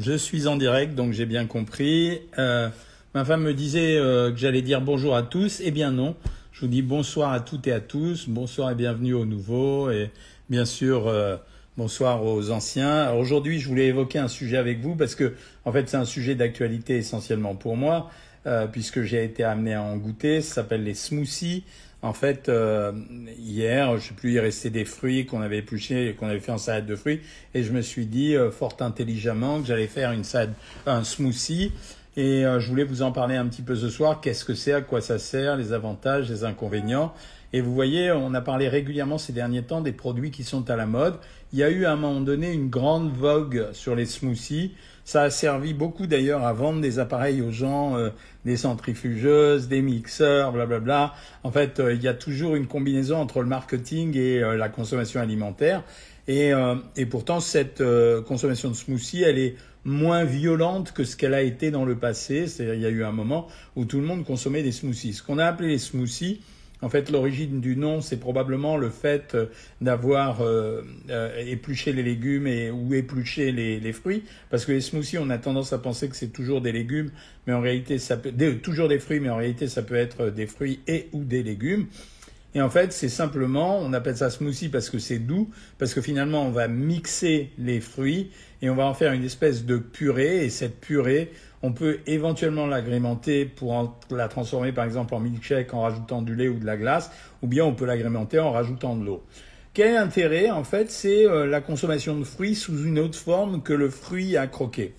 je suis en direct, donc j'ai bien compris. Euh, ma femme me disait euh, que j'allais dire bonjour à tous. Eh bien non, je vous dis bonsoir à toutes et à tous. Bonsoir et bienvenue aux nouveaux. Et bien sûr, euh, bonsoir aux anciens. Aujourd'hui, je voulais évoquer un sujet avec vous parce que, en fait, c'est un sujet d'actualité essentiellement pour moi, puisque j'ai été amené à en goûter. Ça s'appelle les smoothies. En fait, euh, hier, je sais plus, il des fruits qu'on avait épluchés, qu'on avait fait en salade de fruits, et je me suis dit euh, fort intelligemment que j'allais faire une salade, un smoothie, et euh, je voulais vous en parler un petit peu ce soir. Qu'est-ce que c'est, à quoi ça sert, les avantages, les inconvénients. Et vous voyez, on a parlé régulièrement ces derniers temps des produits qui sont à la mode. Il y a eu à un moment donné une grande vogue sur les smoothies. Ça a servi beaucoup d'ailleurs à vendre des appareils aux gens, euh, des centrifugeuses, des mixeurs, blablabla. En fait, euh, il y a toujours une combinaison entre le marketing et euh, la consommation alimentaire. Et, et pourtant, cette consommation de smoothie, elle est moins violente que ce qu'elle a été dans le passé. C'est-à-dire, il y a eu un moment où tout le monde consommait des smoothies. Ce qu'on a appelé les smoothies, en fait, l'origine du nom, c'est probablement le fait euh, d'avoir euh, euh, épluché les légumes et, ou épluché les, les, fruits, parce que les smoothies, on a tendance à penser que c'est toujours des légumes, mais en réalité, ça peut toujours des fruits, mais en réalité, ça peut être des fruits et ou des légumes. Et en fait, c'est simplement, on appelle ça smoothie parce que c'est doux, parce que finalement, on va mixer les fruits et on va en faire une espèce de purée. Et cette purée, on peut éventuellement l'agrémenter pour la transformer par exemple en milkshake en rajoutant du lait ou de la glace, ou bien on peut l'agrémenter en rajoutant de l'eau. Quel intérêt En fait, c'est euh, la consommation de fruits sous une autre forme que le fruit à croquer?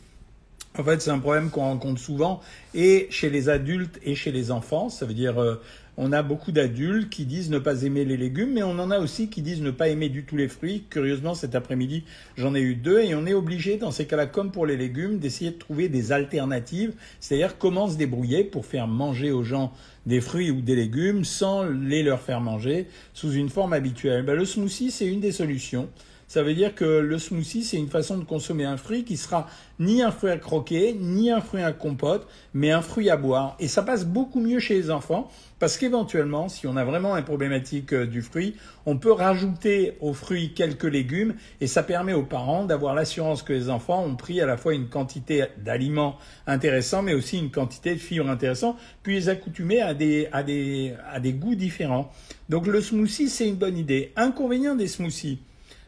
En fait, c'est un problème qu'on rencontre souvent et chez les adultes et chez les enfants. Ça veut dire euh, on a beaucoup d'adultes qui disent ne pas aimer les légumes, mais on en a aussi qui disent ne pas aimer du tout les fruits. Curieusement, cet après-midi, j'en ai eu deux et on est obligé, dans ces cas-là, comme pour les légumes, d'essayer de trouver des alternatives, c'est-à-dire comment se débrouiller pour faire manger aux gens des fruits ou des légumes sans les leur faire manger sous une forme habituelle. Ben, le smoothie, c'est une des solutions. Ça veut dire que le smoothie, c'est une façon de consommer un fruit qui sera ni un fruit à croquer, ni un fruit à compote, mais un fruit à boire. Et ça passe beaucoup mieux chez les enfants parce qu'éventuellement, si on a vraiment une problématique euh, du fruit, on peut rajouter au fruit quelques légumes et ça permet aux parents d'avoir l'assurance que les enfants ont pris à la fois une quantité d'aliments intéressants, mais aussi une quantité de fibres intéressantes, puis les accoutumer à des, à des, à des goûts différents. Donc le smoothie, c'est une bonne idée. Inconvénient des smoothies.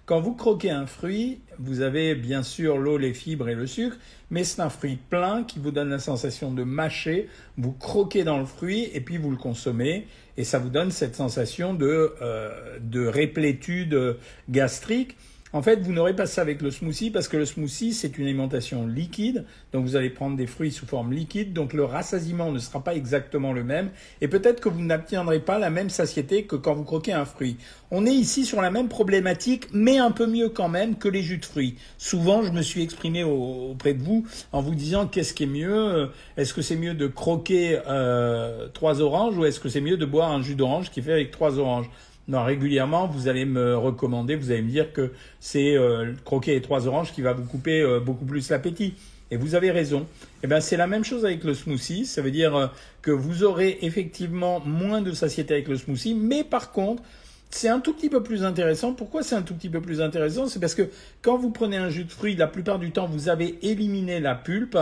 Quand vous croquez un fruit, vous avez bien sûr l'eau, les fibres et le sucre, mais c'est un fruit plein qui vous donne la sensation de mâcher. Vous croquez dans le fruit et puis vous le consommez et ça vous donne cette sensation de, euh, de réplétude gastrique. En fait, vous n'aurez pas ça avec le smoothie parce que le smoothie, c'est une alimentation liquide. Donc, vous allez prendre des fruits sous forme liquide. Donc, le rassasiement ne sera pas exactement le même. Et peut-être que vous n'obtiendrez pas la même satiété que quand vous croquez un fruit. On est ici sur la même problématique, mais un peu mieux quand même que les jus de fruits. Souvent, je me suis exprimé auprès de vous en vous disant qu'est-ce qui est mieux? Est-ce que c'est mieux de croquer euh, trois oranges ou est-ce que c'est mieux de boire un jus d'orange qui fait avec trois oranges? Non, régulièrement, vous allez me recommander, vous allez me dire que c'est euh, croquer les trois oranges qui va vous couper euh, beaucoup plus l'appétit. Et vous avez raison. Eh bien, c'est la même chose avec le smoothie. Ça veut dire euh, que vous aurez effectivement moins de satiété avec le smoothie, mais par contre, c'est un tout petit peu plus intéressant. Pourquoi c'est un tout petit peu plus intéressant? C'est parce que quand vous prenez un jus de fruits, la plupart du temps, vous avez éliminé la pulpe.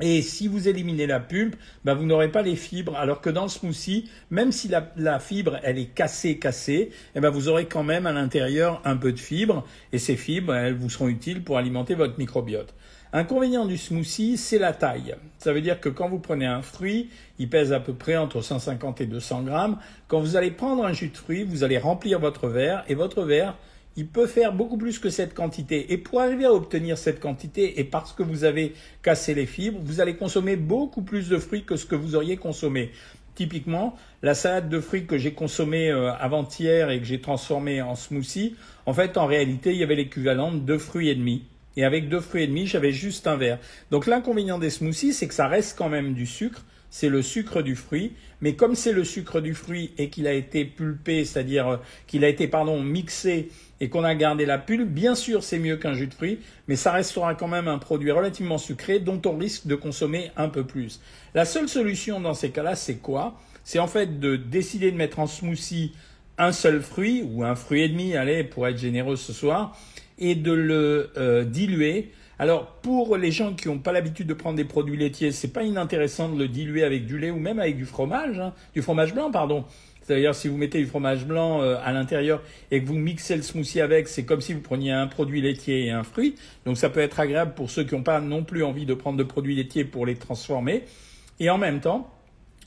Et si vous éliminez la pulpe, ben vous n'aurez pas les fibres. Alors que dans le smoothie, même si la, fibre elle est cassée, cassée, eh ben vous aurez quand même à l'intérieur un peu de fibres. Et ces fibres, elles vous seront utiles pour alimenter votre microbiote. Inconvénient du smoothie, c'est la taille. Ça veut dire que quand vous prenez un fruit, il pèse à peu près entre 150 et 200 grammes. Quand vous allez prendre un jus de fruit, vous allez remplir votre verre et votre verre il peut faire beaucoup plus que cette quantité. Et pour arriver à obtenir cette quantité, et parce que vous avez cassé les fibres, vous allez consommer beaucoup plus de fruits que ce que vous auriez consommé. Typiquement, la salade de fruits que j'ai consommée euh, avant-hier et que j'ai transformée en smoothie, en fait, en réalité, il y avait l'équivalent de deux fruits et demi. Et avec deux fruits et demi, j'avais juste un verre. Donc l'inconvénient des smoothies, c'est que ça reste quand même du sucre, c'est le sucre du fruit, mais comme c'est le sucre du fruit et qu'il a été pulpé, c'est-à-dire euh, qu'il a été pardon mixé et qu'on a gardé la pulpe, bien sûr c'est mieux qu'un jus de fruit, mais ça restera quand même un produit relativement sucré dont on risque de consommer un peu plus. La seule solution dans ces cas-là, c'est quoi? C'est en fait de décider de mettre en smoothie un seul fruit ou un fruit et demi, allez, pour être généreux ce soir, et de le euh, diluer Alors pour les gens qui n'ont pas l'habitude de prendre des produits laitiers, c'est pas inintéressant de le diluer avec du lait ou même avec du fromage, hein, du fromage blanc, pardon. C'est-à-dire si vous mettez du fromage blanc euh, à l'intérieur et que vous mixez le smoothie avec, c'est comme si vous preniez un produit laitier et un fruit. Donc ça peut être agréable pour ceux qui n'ont pas non plus envie de prendre de produits laitiers pour les transformer. Et en même temps,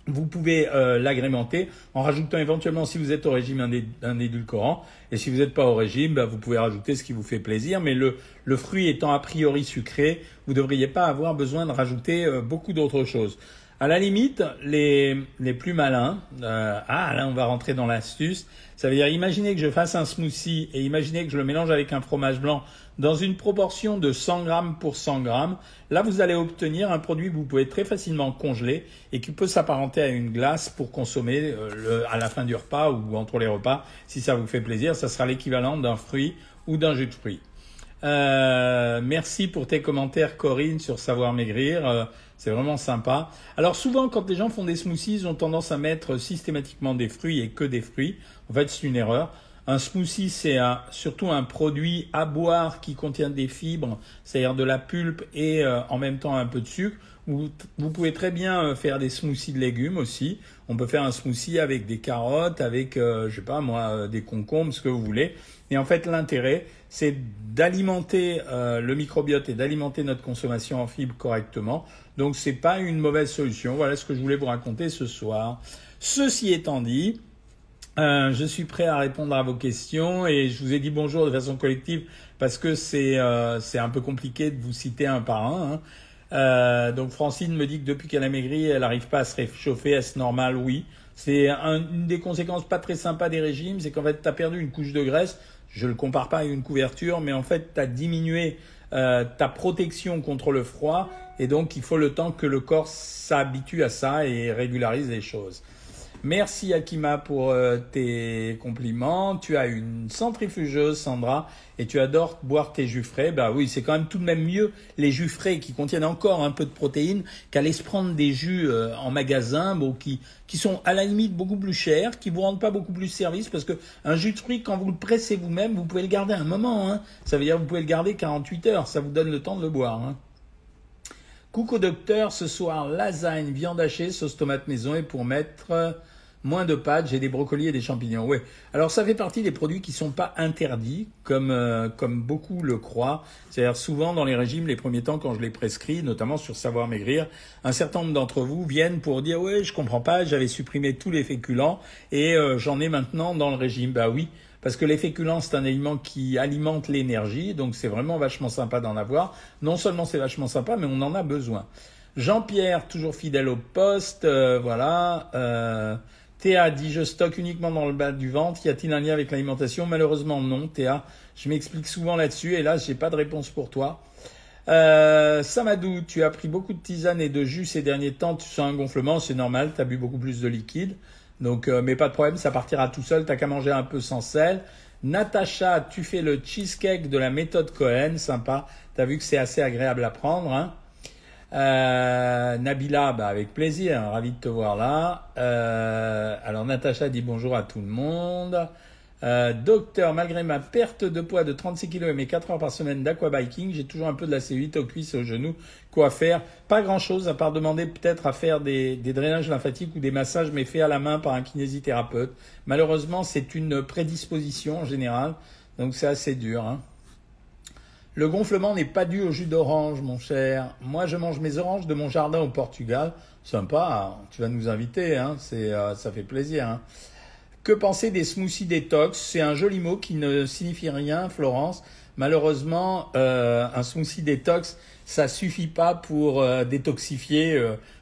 vous pouvez euh, l'agrémenter en rajoutant éventuellement, si vous êtes au régime, un, édulcorant. Et si vous n'êtes pas au régime, bah, vous pouvez rajouter ce qui vous fait plaisir. Mais le, fruit étant a priori sucré, vous ne devriez pas avoir besoin de rajouter euh, beaucoup d'autres choses. À la limite, les, plus malins, euh, ah là on va rentrer dans l'astuce, ça veut dire imaginez que je fasse un smoothie et imaginez que je le mélange avec un fromage blanc dans une proportion de 100 grammes pour 100 grammes. Là vous allez obtenir un produit que vous pouvez très facilement congeler et qui peut s'apparenter à une glace pour consommer euh, à la fin du repas ou entre les repas si ça vous fait plaisir. Ça sera l'équivalent d'un fruit ou d'un jus de fruits. Euh, merci pour tes commentaires, Corinne, sur Savoir Maigrir. C'est vraiment sympa. Alors souvent, quand les gens font des smoothies, ils ont tendance à mettre systématiquement des fruits et que des fruits. En fait, c'est une erreur. Un smoothie, c'est surtout un produit à boire qui contient des fibres, c'est-à-dire de la pulpe et euh, en même temps un peu de sucre. Vous, pouvez très bien faire des smoothies de légumes aussi. On peut faire un smoothie avec des carottes, avec, je sais pas moi, des concombres, ce que vous voulez. Et en fait, l'intérêt, c'est d'alimenter euh, le microbiote et d'alimenter notre consommation en fibres correctement. Donc, ce n'est pas une mauvaise solution. Voilà ce que je voulais vous raconter ce soir. Ceci étant dit, euh, je suis prêt à répondre à vos questions et je vous ai dit bonjour de façon collective parce que c'est euh, un peu compliqué de vous citer un par un. Hein. Donc Francine me dit que depuis qu'elle a maigri, elle n'arrive pas à se réchauffer. Est-ce normal? Oui. C'est une des conséquences pas très sympas des régimes, c'est qu'en fait, tu as perdu une couche de graisse je le compare pas à une couverture, mais en fait, tu as diminué euh, ta protection contre le froid, et donc il faut le temps que le corps s'habitue à ça et régularise les choses. Merci Akima pour euh, tes compliments. Tu as une centrifugeuse, Sandra, et tu adores boire tes jus frais. Bah oui, c'est quand même tout de même mieux les jus frais qui contiennent encore un peu de protéines qu'aller se prendre des jus euh, en magasin, qui, qui sont à la limite beaucoup plus chers, qui vous rendent pas beaucoup plus service, parce que un jus de fruits, quand vous le pressez vous-même, vous pouvez le garder un moment. Hein. Ça veut dire que vous pouvez le garder 48 heures. Ça vous donne le temps de le boire. Hein. Coucou docteur, ce soir lasagne, viande hachée, sauce tomate maison et pour mettre moins de pâtes, j'ai des brocolis et des champignons. Ouais. Alors ça fait partie des produits qui sont pas interdits, comme euh, comme beaucoup le croient. C'est-à-dire souvent dans les régimes, les premiers temps quand je les prescris, notamment sur savoir maigrir, un certain nombre d'entre vous viennent pour dire ouais, je comprends pas, j'avais supprimé tous les féculents et euh, j'en ai maintenant dans le régime. Bah oui. Parce que les féculents, c'est un aliment qui alimente l'énergie, donc c'est vraiment vachement sympa d'en avoir. Non seulement c'est vachement sympa, mais on en a besoin. Jean-Pierre, toujours fidèle au poste, euh, voilà. Euh, Théa dit je stocke uniquement dans le bas du ventre. Y a-t-il un lien avec l'alimentation? Malheureusement non, Théa. Je m'explique souvent là-dessus et là j'ai pas de réponse pour toi. Euh, Samadou, tu as pris beaucoup de tisane et de jus ces derniers temps. Tu sens un gonflement, c'est normal. Tu as bu beaucoup plus de liquide. Donc, euh, mais pas de problème, ça partira tout seul. T'as qu'à manger un peu sans sel. Natacha, tu fais le cheesecake de la méthode Cohen, sympa. T'as vu que c'est assez agréable à prendre. Hein euh, Nabila, bah avec plaisir, ravi de te voir là. Euh, alors Natacha dit bonjour à tout le monde. Euh, docteur, malgré ma perte de poids de 36 kg et mes 4 heures par semaine d'aquabiking, j'ai toujours un peu de la C8 aux cuisses aux genoux. Quoi faire? Pas grand-chose, à part demander peut-être à faire des, des, drainages lymphatiques ou des massages, mais faits à la main par un kinésithérapeute. Malheureusement, c'est une prédisposition en général, donc c'est assez dur. Hein. Le gonflement n'est pas dû au jus d'orange, mon cher. Moi, je mange mes oranges de mon jardin au Portugal. Sympa, hein. tu vas nous inviter, hein. c'est, euh, ça fait plaisir. Hein. Que penser des smoothies détox? C'est un joli mot qui ne signifie rien, Florence. Malheureusement, euh, un smoothie détox, ça suffit pas pour euh, détoxifier,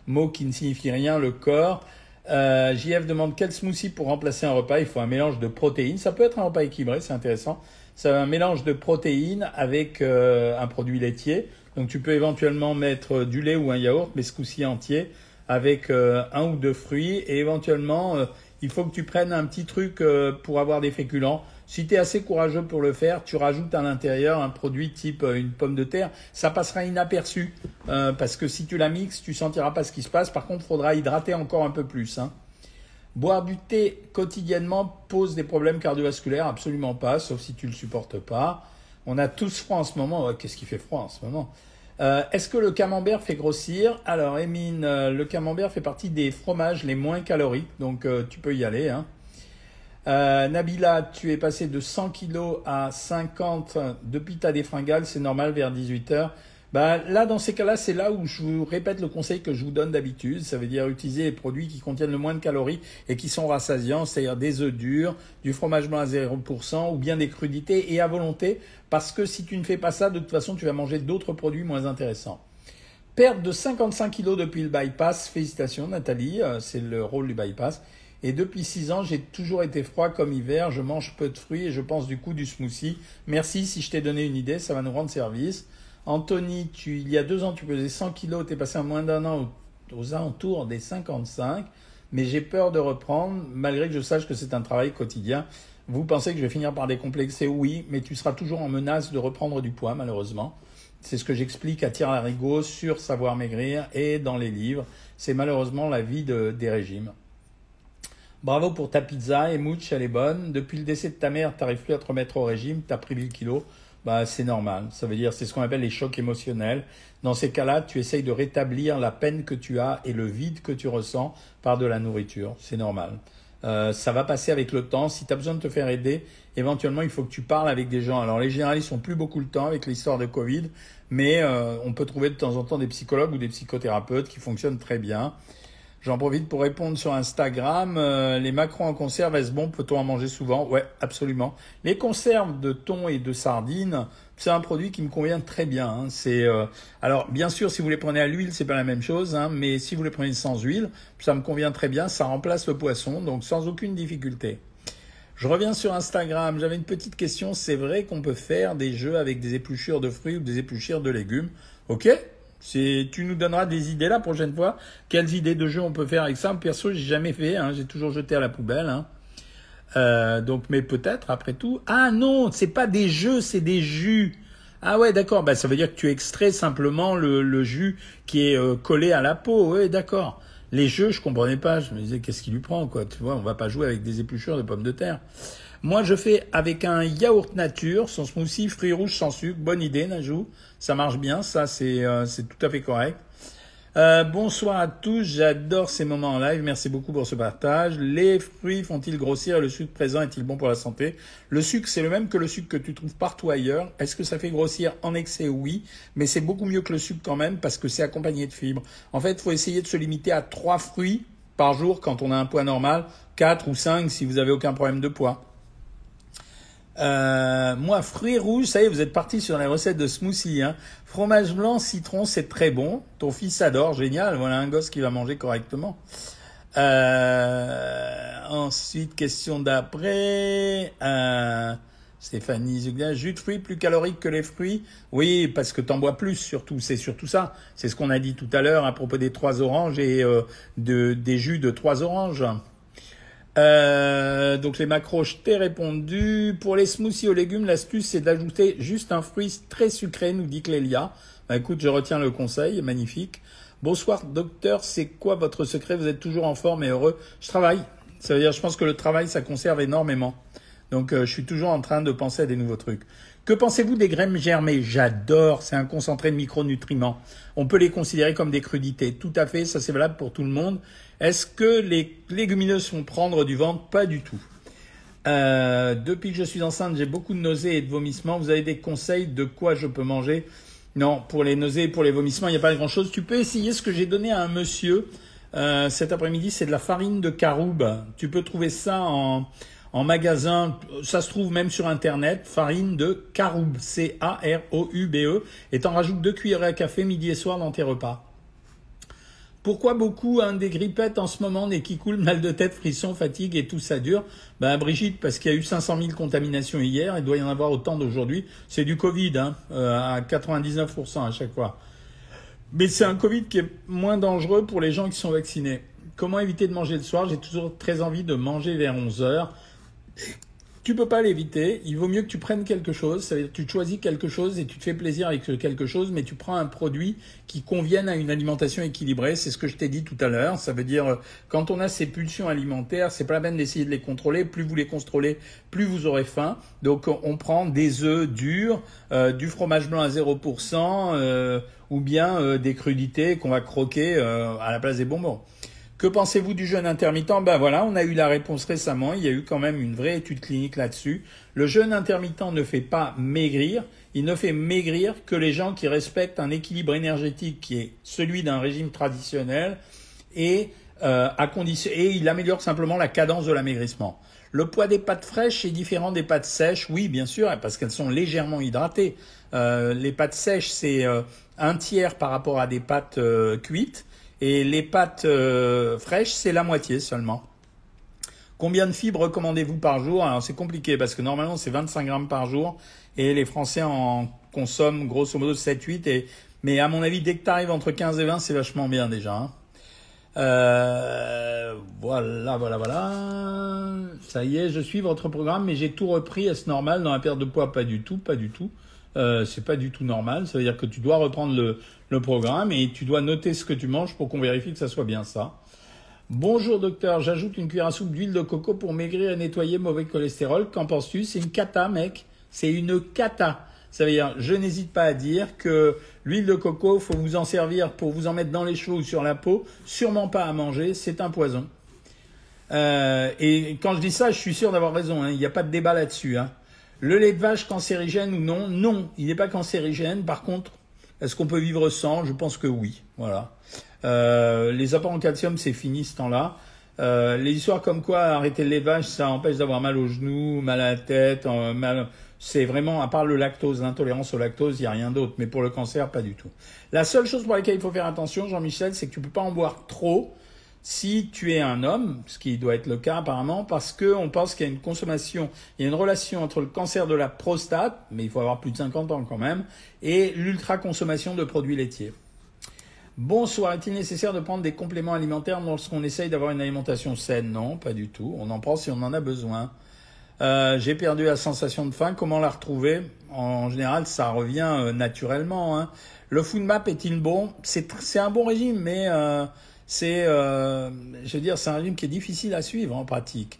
mot qui ne signifie rien, le corps. JF demande quel smoothie pour remplacer un repas. Il faut un mélange de protéines. Ça peut être un repas équilibré, c'est intéressant. C'est un mélange de protéines avec euh, un produit laitier. Donc tu peux éventuellement mettre du lait ou un yaourt, mais ce coup-ci entier, avec euh, un ou deux fruits. Et éventuellement, euh, il faut que tu prennes un petit truc pour avoir des féculents. Si tu es assez courageux pour le faire, tu rajoutes à l'intérieur un produit type une pomme de terre. Ça passera inaperçu, parce que si tu la mixes, tu sentiras pas ce qui se passe. Par contre, il faudra hydrater encore un peu plus. Hein. Boire du thé quotidiennement pose des problèmes cardiovasculaires Absolument pas, sauf si tu le supportes pas. On a tous froid en ce moment. Qu'est-ce qui fait froid en ce moment? Euh, Est-ce que le camembert fait grossir? Alors, Emine, euh, le camembert fait partie des fromages les moins caloriques, donc euh, tu peux y aller. Hein. Nabila, tu es passé de 100 kg à 50 depuis ta défringale, c'est normal vers 18 heures. Bah, là, dans ces cas-là, c'est là où je vous répète le conseil que je vous donne d'habitude. Ça veut dire utiliser les produits qui contiennent le moins de calories et qui sont rassasiants, c'est-à-dire des œufs durs, du fromage blanc à 0% ou bien des crudités et à volonté. Parce que si tu ne fais pas ça, de toute façon, tu vas manger d'autres produits moins intéressants. Perte de 55 kilos depuis le bypass. Félicitations, Nathalie. Euh, c'est le rôle du bypass. Et depuis 6 ans, j'ai toujours été froid comme hiver. Je mange peu de fruits et je pense du coup du smoothie. Merci si je t'ai donné une idée, ça va nous rendre service. Anthony, il y a deux ans, tu pesais 100 kilos, tu es passé en moins d'un an aux, alentours des 55, mais j'ai peur de reprendre, malgré que je sache que c'est un travail quotidien. Vous pensez que je vais finir par décomplexer? Oui, mais tu seras toujours en menace de reprendre du poids, malheureusement. C'est ce que j'explique à Thierry Larigot sur Savoir Maigrir et dans les livres. C'est malheureusement la vie de, des régimes. Bravo pour ta pizza, et elle est bonne. Depuis le décès de ta mère, tu n'arrives plus à te remettre au régime, tu as pris 1000 kilos bah, c'est normal. Ça veut dire, c'est ce qu'on appelle les chocs émotionnels. Dans ces cas-là, tu essayes de rétablir la peine que tu as et le vide que tu ressens par de la nourriture. C'est normal. Euh, ça va passer avec le temps. Si tu as besoin de te faire aider, éventuellement, il faut que tu parles avec des gens. Alors, les généralistes n'ont plus beaucoup le temps avec l'histoire de Covid, mais euh, on peut trouver de temps en temps des psychologues ou des psychothérapeutes qui fonctionnent très bien. J'en profite pour répondre sur Instagram. Euh, les macarons en conserve, est-ce bon? Peut-on en manger souvent? Ouais, absolument. Les conserves de thon et de sardines, c'est un produit qui me convient très bien. Hein. C'est euh, alors bien sûr, si vous les prenez à l'huile, c'est pas la même chose, hein, mais si vous les prenez sans huile, ça me convient très bien. Ça remplace le poisson, donc sans aucune difficulté. Je reviens sur Instagram. J'avais une petite question. C'est vrai qu'on peut faire des jeux avec des épluchures de fruits ou des épluchures de légumes? Ok tu nous donneras des idées la prochaine fois. Quelles idées de jeu on peut faire avec ça? Perso, j'ai jamais fait. Hein, j'ai toujours jeté à la poubelle. Hein. Euh, donc, mais peut-être après tout. Ah non, c'est pas des jeux, c'est des jus. Ah ouais, d'accord. Bah, ça veut dire que tu extrais simplement le, jus qui est euh, collé à la peau. Oui, d'accord. Les jeux, je comprenais pas. Je me disais, qu'est-ce qui lui prend, quoi? Tu vois, on va pas jouer avec des épluchures de pommes de terre. Moi, je fais avec un yaourt nature, son smoothie, fruits rouges sans sucre. Bonne idée, Najou. Ça marche bien, ça, c'est euh, tout à fait correct. Euh, bonsoir à tous, j'adore ces moments en live. Merci beaucoup pour ce partage. Les fruits font-ils grossir et le sucre présent est-il bon pour la santé? Le sucre, c'est le même que le sucre que tu trouves partout ailleurs. Est-ce que ça fait grossir? En excès Oui, mais c'est beaucoup mieux que le sucre quand même parce que c'est accompagné de fibres. En fait, il faut essayer de se limiter à trois fruits par jour quand on a un poids normal, quatre ou cinq si vous avez aucun problème de poids. Euh, moi, fruits rouges, ça y est, vous êtes parti sur les recettes de smoothie. Hein. Fromage blanc, citron, c'est très bon. Ton fils adore, génial. Voilà un gosse qui va manger correctement. Euh, ensuite, question d'après. Euh, Stéphanie Zugla, jus de fruits plus calorique que les fruits? Oui, parce que t'en bois plus surtout. C'est surtout ça. C'est ce qu'on a dit tout à l'heure à propos des trois oranges et euh, de, des jus de trois oranges. Euh, donc les macros, je t'ai répondu. Pour les smoothies aux légumes, l'astuce c'est d'ajouter juste un fruit très sucré, nous dit Clélia. Bah, écoute, je retiens le conseil, magnifique. Bonsoir docteur, c'est quoi votre secret? Vous êtes toujours en forme et heureux Je travaille. Ça veut dire, je pense que le travail, ça conserve énormément. Donc euh, je suis toujours en train de penser à des nouveaux trucs. Que pensez-vous des graines germées? J'adore, c'est un concentré de micronutriments. On peut les considérer comme des crudités. Tout à fait, ça c'est valable pour tout le monde. Est-ce que les légumineuses font prendre du ventre? Pas du tout. Euh, depuis que je suis enceinte, j'ai beaucoup de nausées et de vomissements. Vous avez des conseils de quoi je peux manger? Non, pour les nausées et pour les vomissements, il n'y a pas grand-chose. Tu peux essayer ce que j'ai donné à un monsieur euh, cet après-midi, c'est de la farine de caroube. Tu peux trouver ça en, en magasin, ça se trouve même sur Internet, farine de caroube, C-A-R-O-U-B-E, et t'en rajoutes deux cuillerées à café midi et soir dans tes repas. Pourquoi beaucoup hein, des grippettes en ce moment, nez qui coulent, mal de tête, frisson, fatigue et tout ça dure? Ben Brigitte, parce qu'il y a eu 500 000 contaminations hier, il doit y en avoir autant d'aujourd'hui. C'est du Covid, hein, euh, à 99% à chaque fois. Mais c'est un Covid qui est moins dangereux pour les gens qui sont vaccinés. Comment éviter de manger le soir? J'ai toujours très envie de manger vers 11 heures. Tu peux pas l'éviter. Il vaut mieux que tu prennes quelque chose. Ça veut dire que tu choisis quelque chose et tu te fais plaisir avec quelque chose, mais tu prends un produit qui convienne à une alimentation équilibrée. C'est ce que je t'ai dit tout à l'heure. Ça veut dire, quand on a ces pulsions alimentaires, c'est pas la peine d'essayer de les contrôler. Plus vous les contrôlez, plus vous aurez faim. Donc, on prend des œufs durs, euh, du fromage blanc à 0%, euh, ou bien euh, des crudités qu'on va croquer à la place des bonbons. Que pensez-vous du jeûne intermittent? Ben voilà, on a eu la réponse récemment. Il y a eu quand même une vraie étude clinique là-dessus. Le jeûne intermittent ne fait pas maigrir. Il ne fait maigrir que les gens qui respectent un équilibre énergétique qui est celui d'un régime traditionnel et, euh, à condition, et il améliore simplement la cadence de l'amaigrissement. Le poids des pâtes fraîches est différent des pâtes sèches, oui, bien sûr, parce qu'elles sont légèrement hydratées. Euh, les pâtes sèches, c'est euh, un tiers par rapport à des pâtes cuites. Et les pâtes euh, fraîches, c'est la moitié seulement. Combien de fibres recommandez-vous par jour? Alors c'est compliqué parce que normalement c'est 25 grammes par jour et les Français en consomment grosso modo 7-8. Et... Mais à mon avis, dès que tu arrives entre 15 et 20, c'est vachement bien déjà. Hein. Euh, voilà, voilà, voilà. Ça y est, je suis votre programme, mais j'ai tout repris. Est-ce normal? Dans la perte de poids? Pas du tout, pas du tout. Euh, c'est pas du tout normal. Ça veut dire que tu dois reprendre le, le programme et tu dois noter ce que tu manges pour qu'on vérifie que ça soit bien ça. Bonjour docteur, j'ajoute une cuillère à soupe d'huile de coco pour maigrir et nettoyer mauvais cholestérol. Qu'en penses-tu? C'est une cata, mec. C'est une cata. Ça veut dire, je n'hésite pas à dire que l'huile de coco, faut vous en servir pour vous en mettre dans les cheveux ou sur la peau. Sûrement pas à manger, c'est un poison. Euh, et quand je dis ça, je suis sûr d'avoir raison. Hein. Il n'y a pas de débat là-dessus. Hein. Le lait de vache cancérigène ou non Non, il n'est pas cancérigène. Par contre, est-ce qu'on peut vivre sans? Je pense que oui. Voilà. Euh, les apports en calcium, c'est fini ce temps-là. Euh, les histoires comme quoi arrêter vache, ça empêche d'avoir mal aux genoux, mal à la tête, euh. C'est vraiment, à part le lactose, l'intolérance au lactose, il n'y a rien d'autre. Mais pour le cancer, pas du tout. La seule chose pour laquelle il faut faire attention, Jean-Michel, c'est que tu peux pas en boire trop si tu es un homme, ce qui doit être le cas apparemment, parce qu'on pense qu'il y a une consommation, il y a une relation entre le cancer de la prostate, mais il faut avoir plus de 50 ans quand même, et l'ultra-consommation de produits laitiers. Bonsoir, est-il nécessaire de prendre des compléments alimentaires lorsqu'on essaye d'avoir une alimentation saine? Non, pas du tout. On en prend si on en a besoin. Euh, j'ai perdu la sensation de faim. Comment la retrouver? En général, ça revient euh, naturellement. Hein. Le food map est-il bon? C'est un bon régime, mais euh, c'est, euh, je veux dire, c'est un régime qui est difficile à suivre en pratique.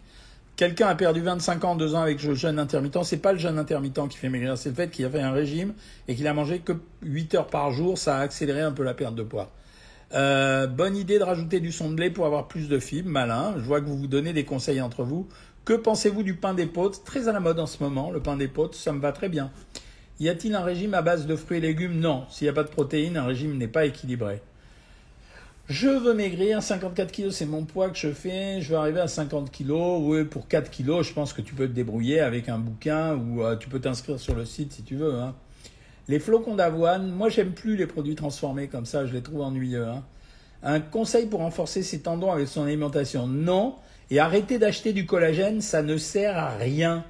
Quelqu'un a perdu 25 ans, 2 ans avec le jeûne intermittent. C'est pas le jeûne intermittent qui fait maigrir, c'est le fait qu'il a fait un régime et qu'il a mangé que 8 heures par jour. Ça a accéléré un peu la perte de poids. Euh, bonne idée de rajouter du son de blé pour avoir plus de fibres. Malin. Je vois que vous vous donnez des conseils entre vous. Que pensez-vous du pain d'épaule Très à la mode en ce moment, le pain d'épaule, ça me va très bien. Y a-t-il un régime à base de fruits et légumes? Non. S'il n'y a pas de protéines, un régime n'est pas équilibré. Je veux maigrir, 54 kilos, c'est mon poids que je fais. Je veux arriver à 50 kilos. Oui, pour 4 kilos, je pense que tu peux te débrouiller avec un bouquin ou euh, tu peux t'inscrire sur le site si tu veux. Hein. Les flocons d'avoine, moi j'aime plus les produits transformés comme ça, je les trouve ennuyeux. Hein. Un conseil pour renforcer ses tendons avec son alimentation? Non. Et arrêter d'acheter du collagène, ça ne sert à rien.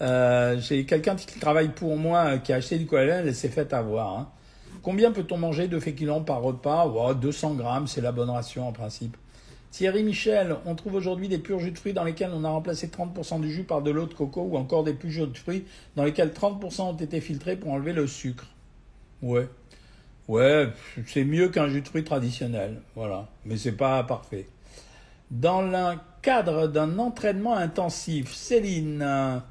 Euh, j'ai quelqu'un qui travaille pour moi euh, qui a acheté du collagène, elle s'est fait avoir. Hein. Combien peut-on manger de féculents par repas? 200 grammes, c'est la bonne ration en principe. Thierry Michel, on trouve aujourd'hui des purs jus de fruits dans lesquels on a remplacé 30% du jus par de l'eau de coco ou encore des purs jus de fruits dans lesquels 30% ont été filtrés pour enlever le sucre. Ouais. Ouais, c'est mieux qu'un jus de fruits traditionnel. Voilà. Mais c'est pas parfait. Dans le cadre d'un entraînement intensif, Céline,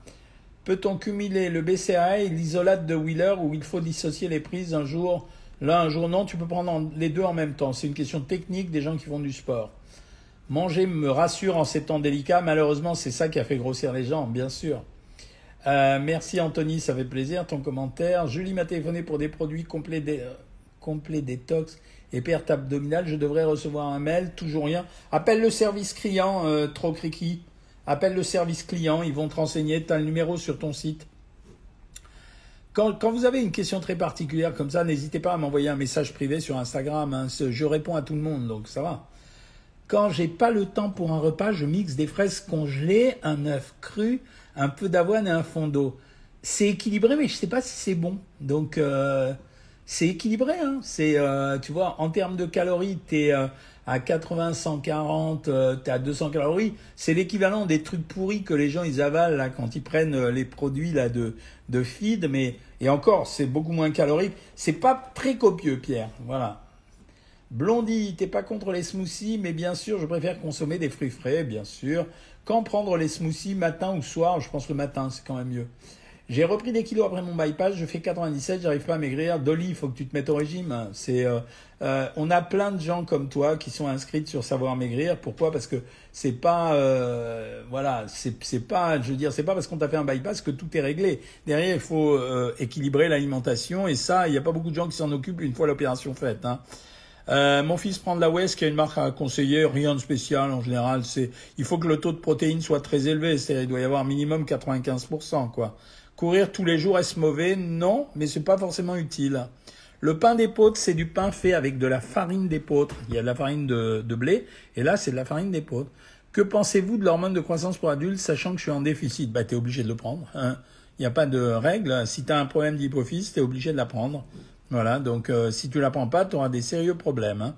Peut-on cumuler le BCAA et l'isolate de Wheeler où il faut dissocier les prises un jour Là, un jour? Non, tu peux prendre les deux en même temps. C'est une question technique des gens qui font du sport. Manger me rassure en ces temps délicats. Malheureusement, c'est ça qui a fait grossir les gens, bien sûr. Euh, merci Anthony, ça fait plaisir ton commentaire. Julie m'a téléphoné pour des produits complets, complets détox et perte abdominale. Je devrais recevoir un mail, toujours rien. Appelle le service client, euh, trop criqui. Appelle le service client, ils vont te renseigner, tu as le numéro sur ton site. Quand, vous avez une question très particulière comme ça, n'hésitez pas à m'envoyer un message privé sur Instagram. Hein. je réponds à tout le monde, donc ça va. Quand j'ai pas le temps pour un repas, je mixe des fraises congelées, un œuf cru, un peu d'avoine et un fond d'eau. C'est équilibré, mais je ne sais pas si c'est bon. Donc, euh, c'est équilibré. Hein. C'est, euh, tu vois, en termes de calories, tu es euh, à 80, 140, tu es à 200 calories. C'est l'équivalent des trucs pourris que les gens ils avalent là quand ils prennent euh, les produits là de de feed. Mais et encore, c'est beaucoup moins calorique. C'est pas très copieux, Pierre. Voilà. Blondie, t'es pas contre les smoothies, mais bien sûr, je préfère consommer des fruits frais, bien sûr. Quand prendre les smoothies, matin ou soir Je pense le matin, c'est quand même mieux. J'ai repris des kilos après mon bypass, je fais 97, j'arrive pas à maigrir. Dolly, il faut que tu te mettes au régime. C'est, euh, euh, on a plein de gens comme toi qui sont inscrits sur savoir maigrir. Pourquoi? Parce que c'est pas, euh, voilà, c'est, c'est pas, je veux dire, c'est pas parce qu'on t'a fait un bypass que tout est réglé. Derrière, il faut équilibrer l'alimentation et ça, il n'y a pas beaucoup de gens qui s'en occupent une fois l'opération faite. Hein. Euh, mon fils prend de la West, qui est une marque à conseiller, rien de spécial en général. C'est, il faut que le taux de protéines soit très élevé, c'est-à-dire il doit y avoir minimum 95%, quoi. Courir tous les jours, est-ce mauvais? Non, mais c'est pas forcément utile. Le pain d'épeautre, c'est du pain fait avec de la farine d'épeautre. Il y a de la farine de, blé, et là, c'est de la farine d'épeautre. Que pensez-vous de l'hormone de croissance pour adultes, sachant que je suis en déficit? Bah, t'es obligé de le prendre. Hein. Il n'y a pas de règle. Si tu as un problème d'hypophyse, t'es obligé de la prendre. Voilà, donc euh, si tu la prends pas, tu auras des sérieux problèmes. Hein.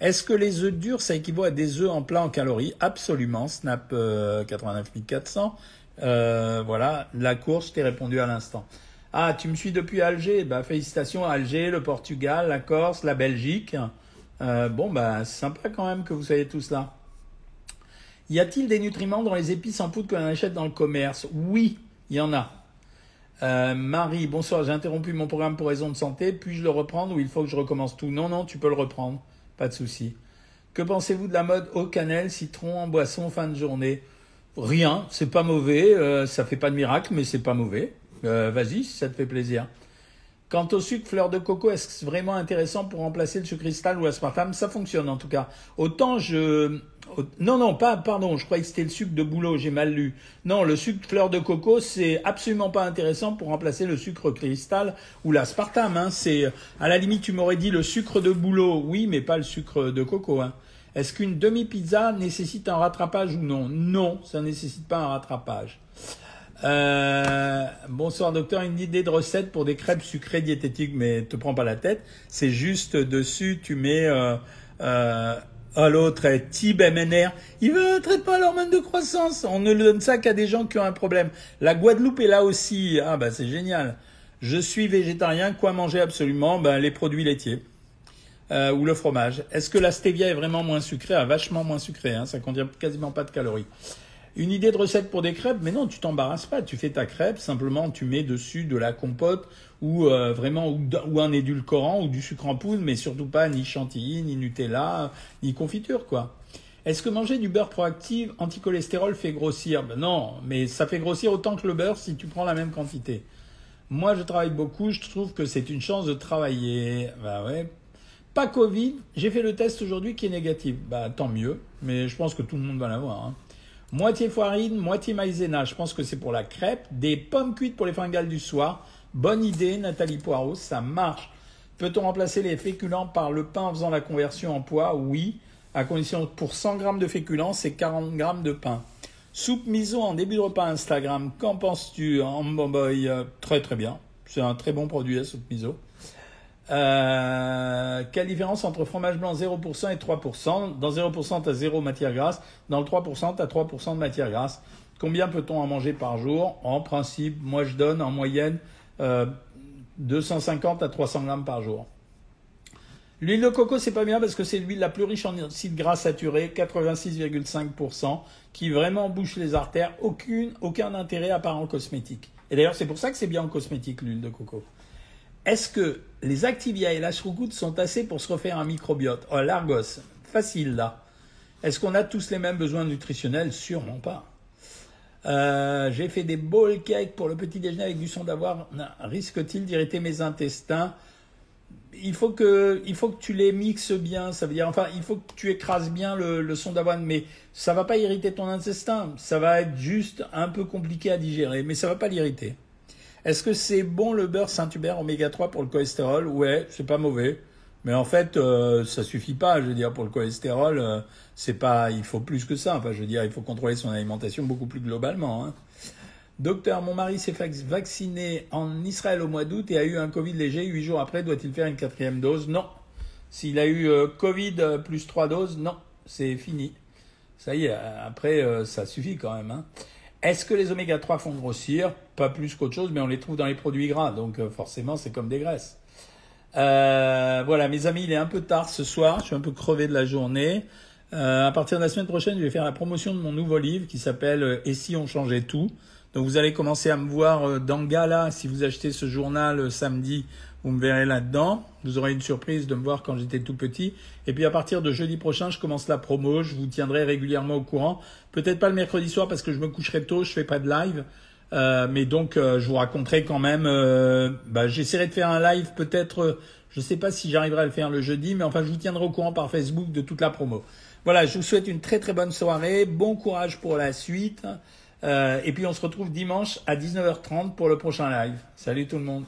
Est-ce que les œufs durs, ça équivaut à des œufs en plat en calories? Absolument. Snap 89400. Euh, euh, voilà, la course, je t'ai répondu à l'instant. Ah, tu me suis depuis Alger Bah félicitations Alger, le Portugal, la Corse, la Belgique. bon, bah sympa quand même que vous soyez tous là. Y a-t-il des nutriments dans les épices en poudre qu'on achète dans le commerce? Oui, il y en a. Euh, Marie, bonsoir, j'ai interrompu mon programme pour raison de santé, puis-je le reprendre ou il faut que je recommence tout? Non, non, tu peux le reprendre, pas de souci. Que pensez-vous de la mode au cannelle, citron en boisson fin de journée? Rien, c'est pas mauvais, euh, ça fait pas de miracle, mais c'est pas mauvais. Euh, vas-y, si ça te fait plaisir. Quant au sucre fleur de coco, est-ce vraiment intéressant pour remplacer le sucre cristal ou l'aspartame Ça fonctionne en tout cas. Autant je... Non, non, pas, pardon, je croyais que c'était le sucre de bouleau, j'ai mal lu. Non, le sucre fleur de coco, c'est absolument pas intéressant pour remplacer le sucre cristal ou l'aspartame. Hein. C'est, à la limite, tu m'aurais dit le sucre de bouleau, oui, mais pas le sucre de coco. Hein. Est-ce qu'une demi-pizza nécessite un rattrapage ou non? Non, ça ne nécessite pas un rattrapage. Euh, bonsoir docteur, une idée de recette pour des crêpes sucrées diététiques, mais te prends pas la tête. C'est juste dessus, tu mets euh, euh, à l'autre Tib MNR. Il veut traite pas l'hormone de croissance. On ne donne ça qu'à des gens qui ont un problème. La Guadeloupe est là aussi. Ah bah c'est génial. Je suis végétarien. Quoi manger absolument? Ben les produits laitiers. Euh, ou le fromage. Est-ce que la stevia est vraiment moins sucrée? Ah, Vachement moins sucrée, hein, ça contient quasiment pas de calories. Une idée de recette pour des crêpes, mais non, tu t'embarrasses pas. Tu fais ta crêpe, simplement tu mets dessus de la compote ou euh, vraiment ou, un édulcorant ou du sucre en poudre, mais surtout pas ni chantilly, ni Nutella, ni confiture quoi. Est-ce que manger du beurre proactif anti-cholestérol fait grossir? Ben Non, mais ça fait grossir autant que le beurre si tu prends la même quantité. Moi, je travaille beaucoup, je trouve que c'est une chance de travailler. Bah ouais. Pas Covid, j'ai fait le test aujourd'hui qui est négatif. Bah tant mieux, mais je pense que tout le monde va l'avoir. Hein. Moitié farine, moitié maïzena. Je pense que c'est pour la crêpe. Des pommes cuites pour les fringales du soir. Bonne idée, Nathalie Poirot, ça marche. Peut-on remplacer les féculents par le pain en faisant la conversion en poids Oui, à condition pour 100 grammes de féculents, c'est 40 grammes de pain. Soupe miso en début de repas Instagram, qu'en penses-tu en boy? Euh, Très très bien. C'est un très bon produit la soupe miso. Euh, quelle différence entre fromage blanc 0% et 3% Dans 0%, tu as 0 matière grasse. Dans le 3%, tu as 3% de matière grasse. Combien peut-on en manger par jour? En principe, moi je donne en moyenne 250 euh, à 300 grammes par jour. L'huile de coco, c'est pas bien parce que c'est l'huile la plus riche en acides gras saturés, 86,5%, qui vraiment bouche les artères. Aucune, aucun intérêt en cosmétique. Et d'ailleurs, c'est pour ça que c'est bien en cosmétique, l'huile de coco. Est-ce que les Activia et la sont assez pour se refaire un microbiote Oh, l'Argos, facile là. Est-ce qu'on a tous les mêmes besoins nutritionnels? Sûrement pas. Euh, j'ai fait des bowl cakes pour le petit déjeuner avec du son d'avoir. Risque-t-il d'irriter mes intestins? Il faut, que, tu les mixes bien, ça veut dire, enfin, il faut que tu écrases bien le, le son d'avoine, mais ça va pas irriter ton intestin, ça va être juste un peu compliqué à digérer, mais ça va pas l'irriter. Est-ce que c'est bon le beurre Saint-Hubert oméga 3 pour le cholestérol? Ouais, c'est pas mauvais. Mais en fait, euh, ça suffit pas. Je veux dire, pour le cholestérol, euh, c'est pas, il faut plus que ça. Enfin, je veux dire, il faut contrôler son alimentation beaucoup plus globalement. Hein. Docteur, mon mari s'est vacciné en Israël au mois d'août et a eu un Covid léger. Huit jours après, doit-il faire une quatrième dose? Non. S'il a eu euh, Covid plus trois doses, non. C'est fini. Ça y est, après, ça suffit quand même. Hein. Est-ce que les oméga 3 font grossir Pas plus qu'autre chose, mais on les trouve dans les produits gras. Donc forcément, c'est comme des graisses. voilà, mes amis, il est un peu tard ce soir. Je suis un peu crevé de la journée. à partir de la semaine prochaine, je vais faire la promotion de mon nouveau livre qui s'appelle Et si on changeait tout? Donc vous allez commencer à me voir euh, dans Gala. Si vous achetez ce journal euh, samedi, vous me verrez là-dedans. Vous aurez une surprise de me voir quand j'étais tout petit. Et puis à partir de jeudi prochain, je commence la promo. Je vous tiendrai régulièrement au courant. Peut-être pas le mercredi soir parce que je me coucherai tôt, je fais pas de live. Euh, mais donc je vous raconterai quand même. bah, J'essaierai de faire un live peut-être. je sais pas si j'arriverai à le faire le jeudi, mais enfin je vous tiendrai au courant par Facebook de toute la promo. Voilà, je vous souhaite une très très bonne soirée. Bon courage pour la suite. Euh, et puis on se retrouve dimanche à 19h30 pour le prochain live. Salut tout le monde.